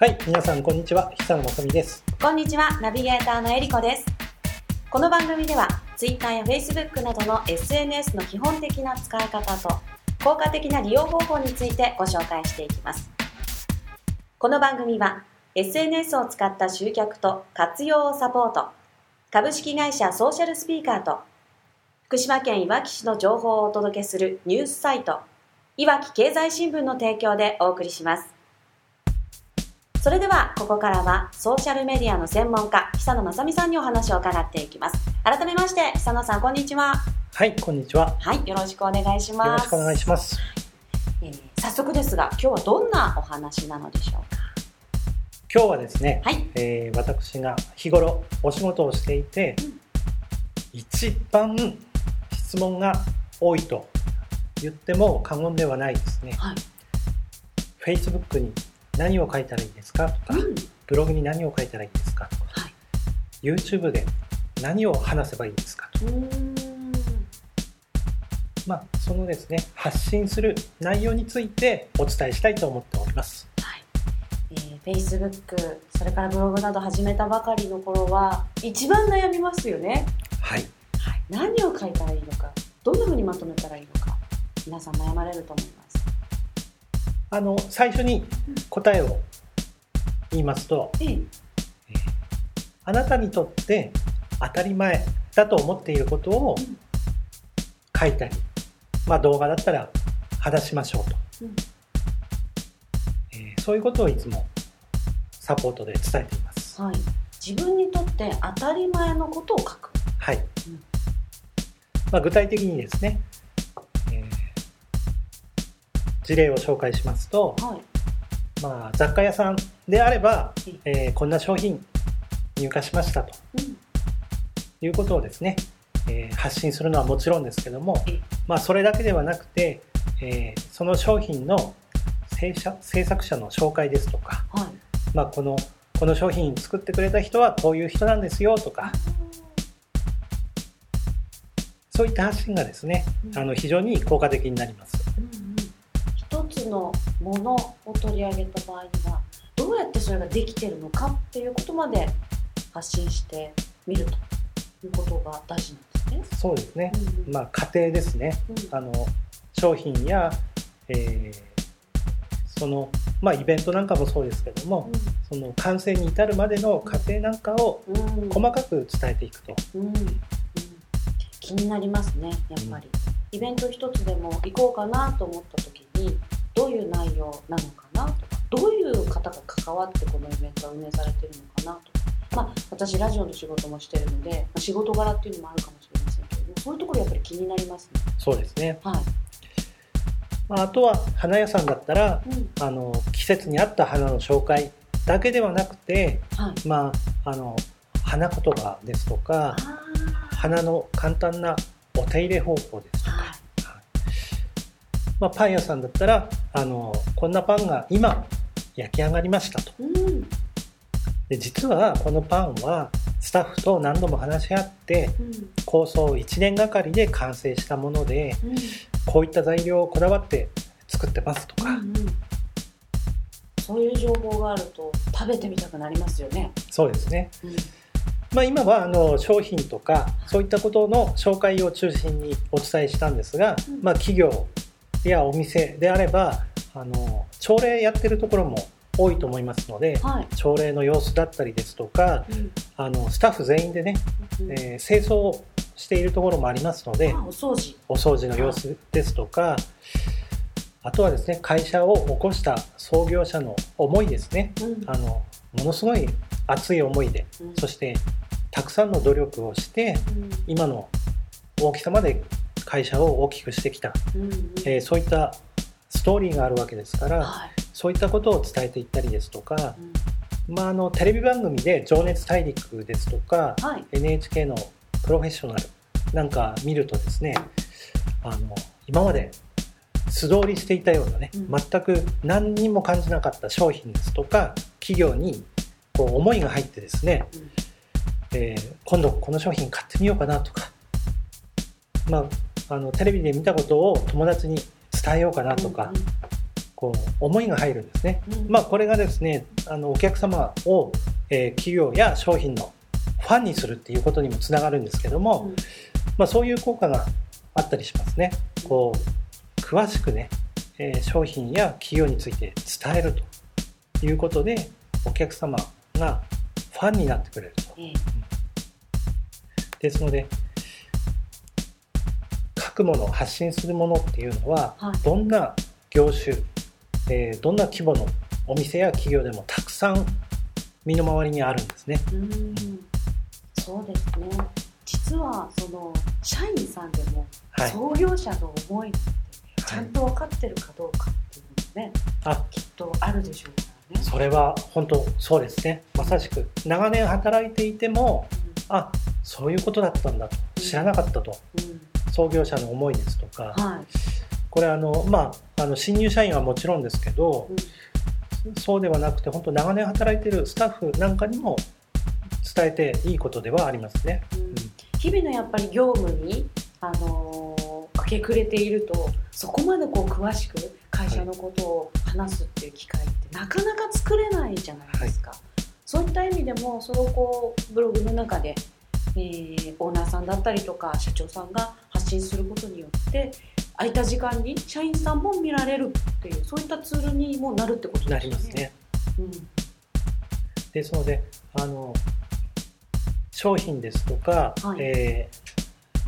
はい、皆さんこんにちは、久野まさみです。こんにちは、ナビゲーターのえりこです。この番組では、Twitter や Facebook などの SNS の基本的な使い方と、効果的な利用方法についてご紹介していきます。この番組は、SNS を使った集客と活用をサポート、株式会社ソーシャルスピーカーと、福島県いわき市の情報をお届けするニュースサイト、いわき経済新聞の提供でお送りします。それではここからはソーシャルメディアの専門家久野正美さんにお話を伺っていきます。改めまして久野さんこんにちは。はい、こんにちは。はいよろしくお願いします。よろしくお願いします。えー早速ですが今日はどんなお話なのでしょうか？今日はですね、はい。えー私が日頃お仕事をしていて、うん。一番質問が多いと言っても過言ではないですね。はい。Facebook に何を書いたらいいですか？とか、うん。ブログに何を書いたらいいですか？とか、はい。YouTube で何を話せばいいですか？とうー。んまあ、そのですね発信する内容についてお伝えしたいと思っております。はい。えー、Facebook それからブログなど始めたばかりの頃は一番悩みますよね、はい、はい、何を書いたらいいのかどんなふうにまとめたらいいのか皆さん悩まれると思いますあの最初に答えを言いますと、ええあなたにとって当たり前だと思っていることをうん。書いたり、まあ、動画だったら話しましょうと、うん。えーそういうことをいつもサポートで伝えています。はい、自分にとって当たり前のことを書く。はい。うん。まあ、具体的にですね、えー事例を紹介しますと、はい。まあ、雑貨屋さんであればうん、えーこんな商品入荷しましたとうん。いうことをですね、えー発信するのはもちろんですけどもええ、まあ、それだけではなくて、えーその商品の制作者の紹介ですとか、はい。まあ、このこの商品作ってくれた人はこういう人なんですよとかそういった発信がですねうんあの非常に効果的になります。のものを取り上げた場合には、どうやってそれができてるのかっていうことまで発信してみるということが大事なんですね。そうですね、うんうん。まあ、家庭ですね。うん。あの商品や、えーその、まあ、イベントなんかもそうですけども、その完成に至るまでの過程なんかをうん。うん細かく伝えていくと、うん。うん。気になりますねやっぱり、イベント一つでも行こうかなと思った時にどういう内容なのかな？とかどういう方が関わってこのイベントが運営されてるのかなとか。まあ私ラジオの仕事もしてるのでまあ仕事柄っていうのもあるかもしれませんけれどもそういうところやっぱり気になりますね。そうですね、はい、まあ、あとは花屋さんだったらうん。あの季節に合った花の紹介だけではなくて、はい、まあ、あの花言葉ですとかあ花の簡単なお手入れ方法ですとか、まあ、パン屋さんだったらあのこんなパンが今焼き上がりましたと。うん。で実はこのパンはスタッフと何度も話し合ってうん。構想1年がかりで完成したものでうん。こういった材料をこだわって作ってますとか、うんうん。そういう情報があると食べてみたくなりますよね。そうですね、うん。まあ、今はあの商品とかそういったことの紹介を中心にお伝えしたんですが、うん。まあ、企業やお店であればあの朝礼やってるところも多いと思いますのではい。朝礼の様子だったりですとかうん。あのスタッフ全員でね、うん。えー清掃をしているところもありますのであお掃除。お掃除の様子ですとかあとはですね会社を起こした創業者の思いですね。うん。あのものすごい熱い思いでうん。そしてたくさんの努力をしてうん。今の大きさまで会社を大きくしてきた、うんうん。えーそういったストーリーがあるわけですからはい。そういったことを伝えていったりですとか、うん。まあ、あのテレビ番組で「情熱大陸」ですとかはい。NHK の「プロフェッショナル」なんか見るとですねあの今まで素通りしていたようなね、うん。全く何にも感じなかった商品ですとか企業にこう思いが入ってですね、うん。えー今度この商品買ってみようかなとか、まあ、あのテレビで見たことを友達に伝えようかなとか、こう思いが入るんですね。うんまあ、これがですねあのお客様を、えー企業や商品のファンにするっていうことにもつながるんですけども、うんまあ、そういう効果があったりしますね。こう詳しくね、えー商品や企業について伝えるということでお客様がファンになってくれると。ええですので書くもの発信するものっていうのは、はい。どんな業種、えーどんな規模のお店や企業でもたくさん身の回りにあるんですね。うん。そうですね。実はその社員さんでもはい、創業者の思いってちゃはいんと分かってるかどうかっていうのもねあ。きっとあるでしょうからね。それは本当そうですね。まさしく長年働いていてもあそういうことだったんだと。知らなかったと。うんうん創業者の思いですとかはい。これあのまああの新入社員はもちろんですけどうん。そうではなくて本当長年働いているスタッフなんかにも伝えていいことではありますね。うん。日々のやっぱり業務に、あのー明け暮れているとそこまでこう詳しく会社のことを話すっていう機会ってなかなか作れないじゃないですか、そういった意味でもそれをこうブログの中で、えーオーナーさんだったりとか社長さんが発信することによって空いた時間に社員さんも見られるっていうそういったツールにもなるってことなですよね。りますね。うん。ですのであの商品ですとか、はい。えー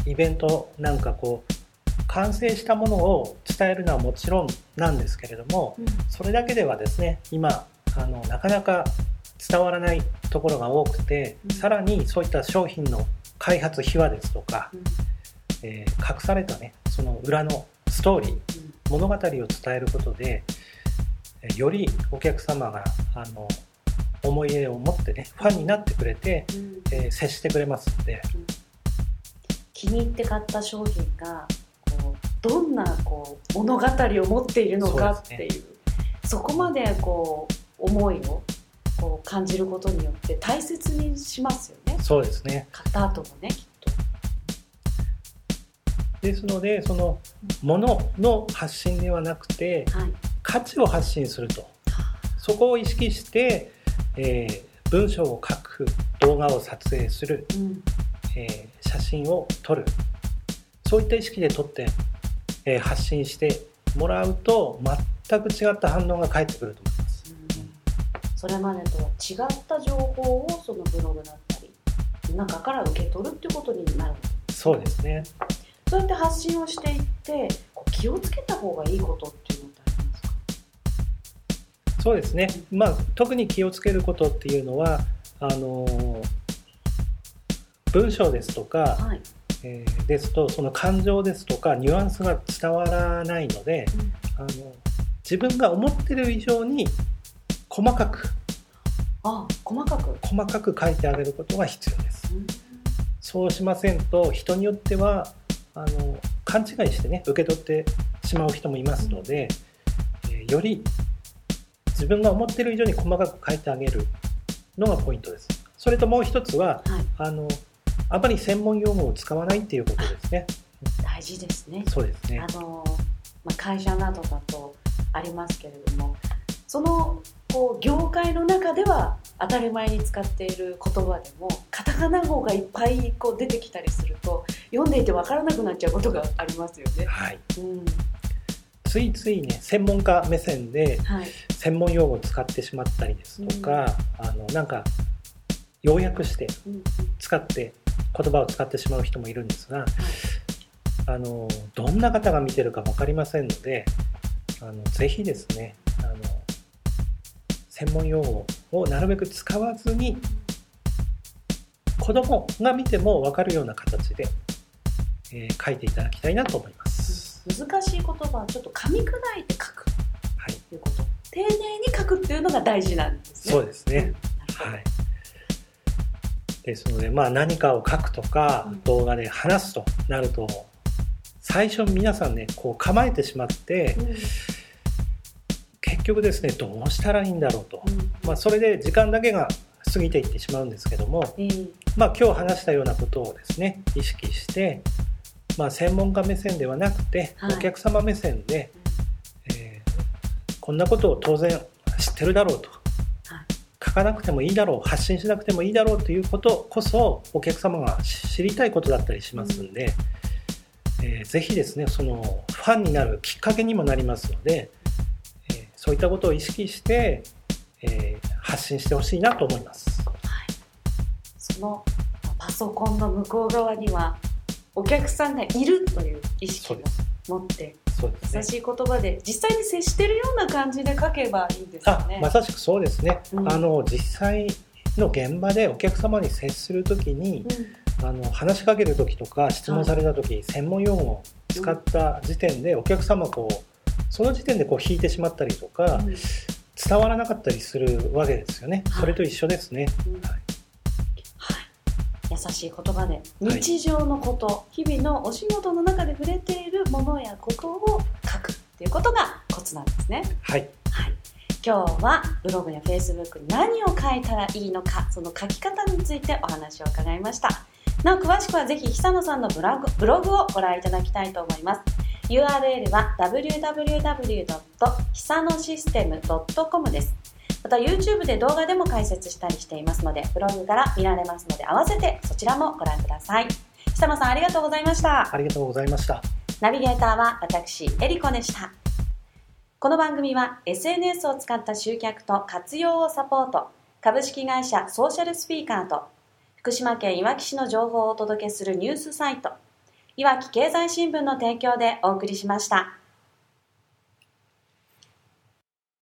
イベントなんかこう完成したものを伝えるのはもちろんなんですけれどもうん。それだけではですね今あのなかなか伝わらないところが多くて、うん。さらにそういった商品の開発秘話ですとか、うんえー隠されたねその裏のストーリーうん物語を伝えることでえーよりお客様があの思い入れを持ってねファンになってくれて、うん。えー接してくれますので。気に入って買った商品がこうどんなこう物語を持っているのかっていう。そこまでこう思いをこう感じることによって大切にしますよね。そうですね。買った後もねきっと。ですのでそのものの発信ではなくてはい。価値を発信すると。そこを意識して、えー文章を書く動画を撮影する、うん。えー写真を撮る。そういった意識で撮って、えー発信してもらうと全く違った反応が返ってくると思います。うん。それまでとは違った情報をそのブログだったり中から受け取るってことになる。そうですねそうやって発信をしていってこう気をつけた方がいいことっていうのってありますか？そうですね、まあ、特に気をつけることっていうのはあのー文章ですとか、はい、えーですとその感情ですとかニュアンスが伝わらないのでうん。あの自分が思ってる以上に細かくあ細かく、細かく書いてあげることが必要です。うん。そうしませんと人によってはあの勘違いしてね受け取ってしまう人もいますので、えーより自分が思ってる以上に細かく書いてあげるのがポイントです。それともう一つははい、あのあまり専門用語を使わないっていうことですね。大事ですね。そうですね。あのまあ、会社などだとありますけれどもそのこう業界の中では当たり前に使っている言葉でもカタカナ語がいっぱいこう出てきたりすると読んでいて分からなくなっちゃうことがありますよね。はい。うん。ついついね専門家目線ではい。専門用語を使ってしまったりですとか、あのなんか要約してうん。使って言葉を使ってしまう人もいるんですがあのどんな方が見てるか分かりませんのであのぜひですねあの専門用語をなるべく使わずに子供が見ても分かるような形で、えー書いていただきたいなと思います。難しい言葉はちょっと噛み砕いて書くはい、ということ丁寧に書くっていうのが大事なんですね。そうですね。はい。ですので、まあ何かを書くとかうん動画で話すとなると、最初皆さんね、こう構えてしまって、うん結局ですね、どうしたらいいんだろうと。うん。まあそれで時間だけが過ぎていってしまうんですけども、えーまあ今日話したようなことをですね、意識して、まあ専門家目線ではなくて、はい。お客様目線で、えーこんなことを当然知ってるだろうと、はい。書かなくてもいいだろう発信しなくてもいいだろうということこそお客様が知りたいことだったりしますんで、えーぜひですねそのファンになるきっかけにもなりますので、えーそういったことを意識して、えー発信してほしいなと思います。そのパソコンの向こう側にはお客さんがいるという意識を持ってそうですね。優しい言葉で実際に接してるような感じで書けばいいですよあね。まさしくそうですね、うん。あの実際の現場でお客様に接するときに、あの話しかける時とか質問された時、専門用語を使った時点でお客様こうその時点でこう引いてしまったりとか、うん。うん伝わらなかったりするわけですよね、はい。それと一緒ですね、うん。はい。はい、優しい言葉で日常のこと、日々のお仕事の中で触れているものやことを書くっていうことがコツなんですね。はい、はい、今日はブログやフェイスブックに何を書いたらいいのかその書き方についてお話を伺いましたなお詳しくはぜひ久野さんのブログブログをご覧いただきたいと思います URL は www. 久野システム .com ですまた YouTube で動画でも解説したりしていますのでブログから見られますので合わせてそちらもご覧ください久野さんありがとうございましたありがとうございましたナビゲーターは私、エリコでした。この番組は SNS を使った集客と活用をサポート、株式会社ソーシャルスピーカーと、福島県いわき市の情報をお届けするニュースサイト、いわき経済新聞の提供でお送りしました。